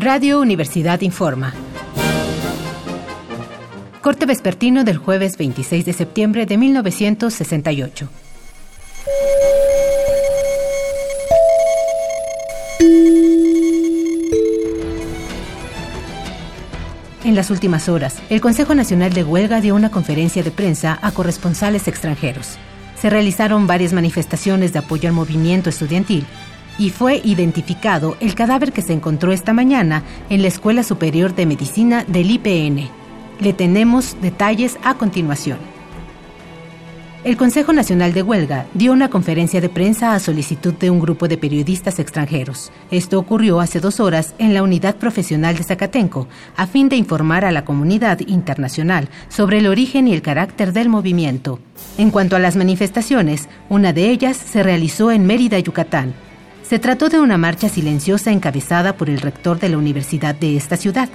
Radio Universidad Informa. Corte vespertino del jueves 26 de septiembre de 1968. En las últimas horas, el Consejo Nacional de Huelga dio una conferencia de prensa a corresponsales extranjeros. Se realizaron varias manifestaciones de apoyo al movimiento estudiantil y fue identificado el cadáver que se encontró esta mañana en la Escuela Superior de Medicina del IPN. Le tenemos detalles a continuación. El Consejo Nacional de Huelga dio una conferencia de prensa a solicitud de un grupo de periodistas extranjeros. Esto ocurrió hace dos horas en la Unidad Profesional de Zacatenco, a fin de informar a la comunidad internacional sobre el origen y el carácter del movimiento. En cuanto a las manifestaciones, una de ellas se realizó en Mérida, Yucatán. Se trató de una marcha silenciosa encabezada por el rector de la universidad de esta ciudad.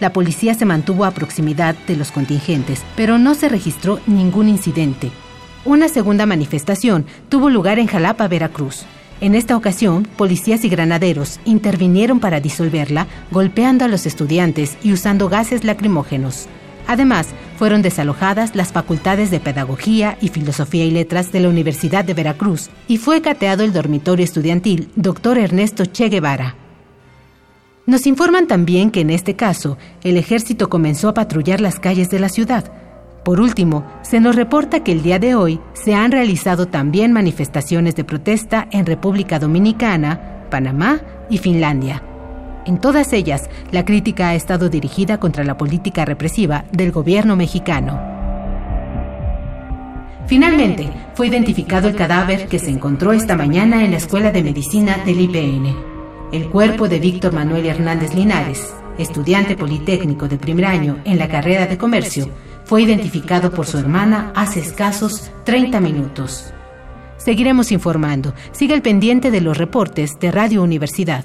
La policía se mantuvo a proximidad de los contingentes, pero no se registró ningún incidente. Una segunda manifestación tuvo lugar en Jalapa, Veracruz. En esta ocasión, policías y granaderos intervinieron para disolverla, golpeando a los estudiantes y usando gases lacrimógenos. Además, fueron desalojadas las facultades de Pedagogía y Filosofía y Letras de la Universidad de Veracruz y fue cateado el dormitorio estudiantil Dr. Ernesto Che Guevara. Nos informan también que en este caso, el ejército comenzó a patrullar las calles de la ciudad, por último, se nos reporta que el día de hoy se han realizado también manifestaciones de protesta en República Dominicana, Panamá y Finlandia. En todas ellas, la crítica ha estado dirigida contra la política represiva del gobierno mexicano. Finalmente, fue identificado el cadáver que se encontró esta mañana en la Escuela de Medicina del IPN. El cuerpo de Víctor Manuel Hernández Linares, estudiante politécnico de primer año en la carrera de comercio, fue identificado por su hermana hace escasos 30 minutos. Seguiremos informando. Sigue el pendiente de los reportes de Radio Universidad.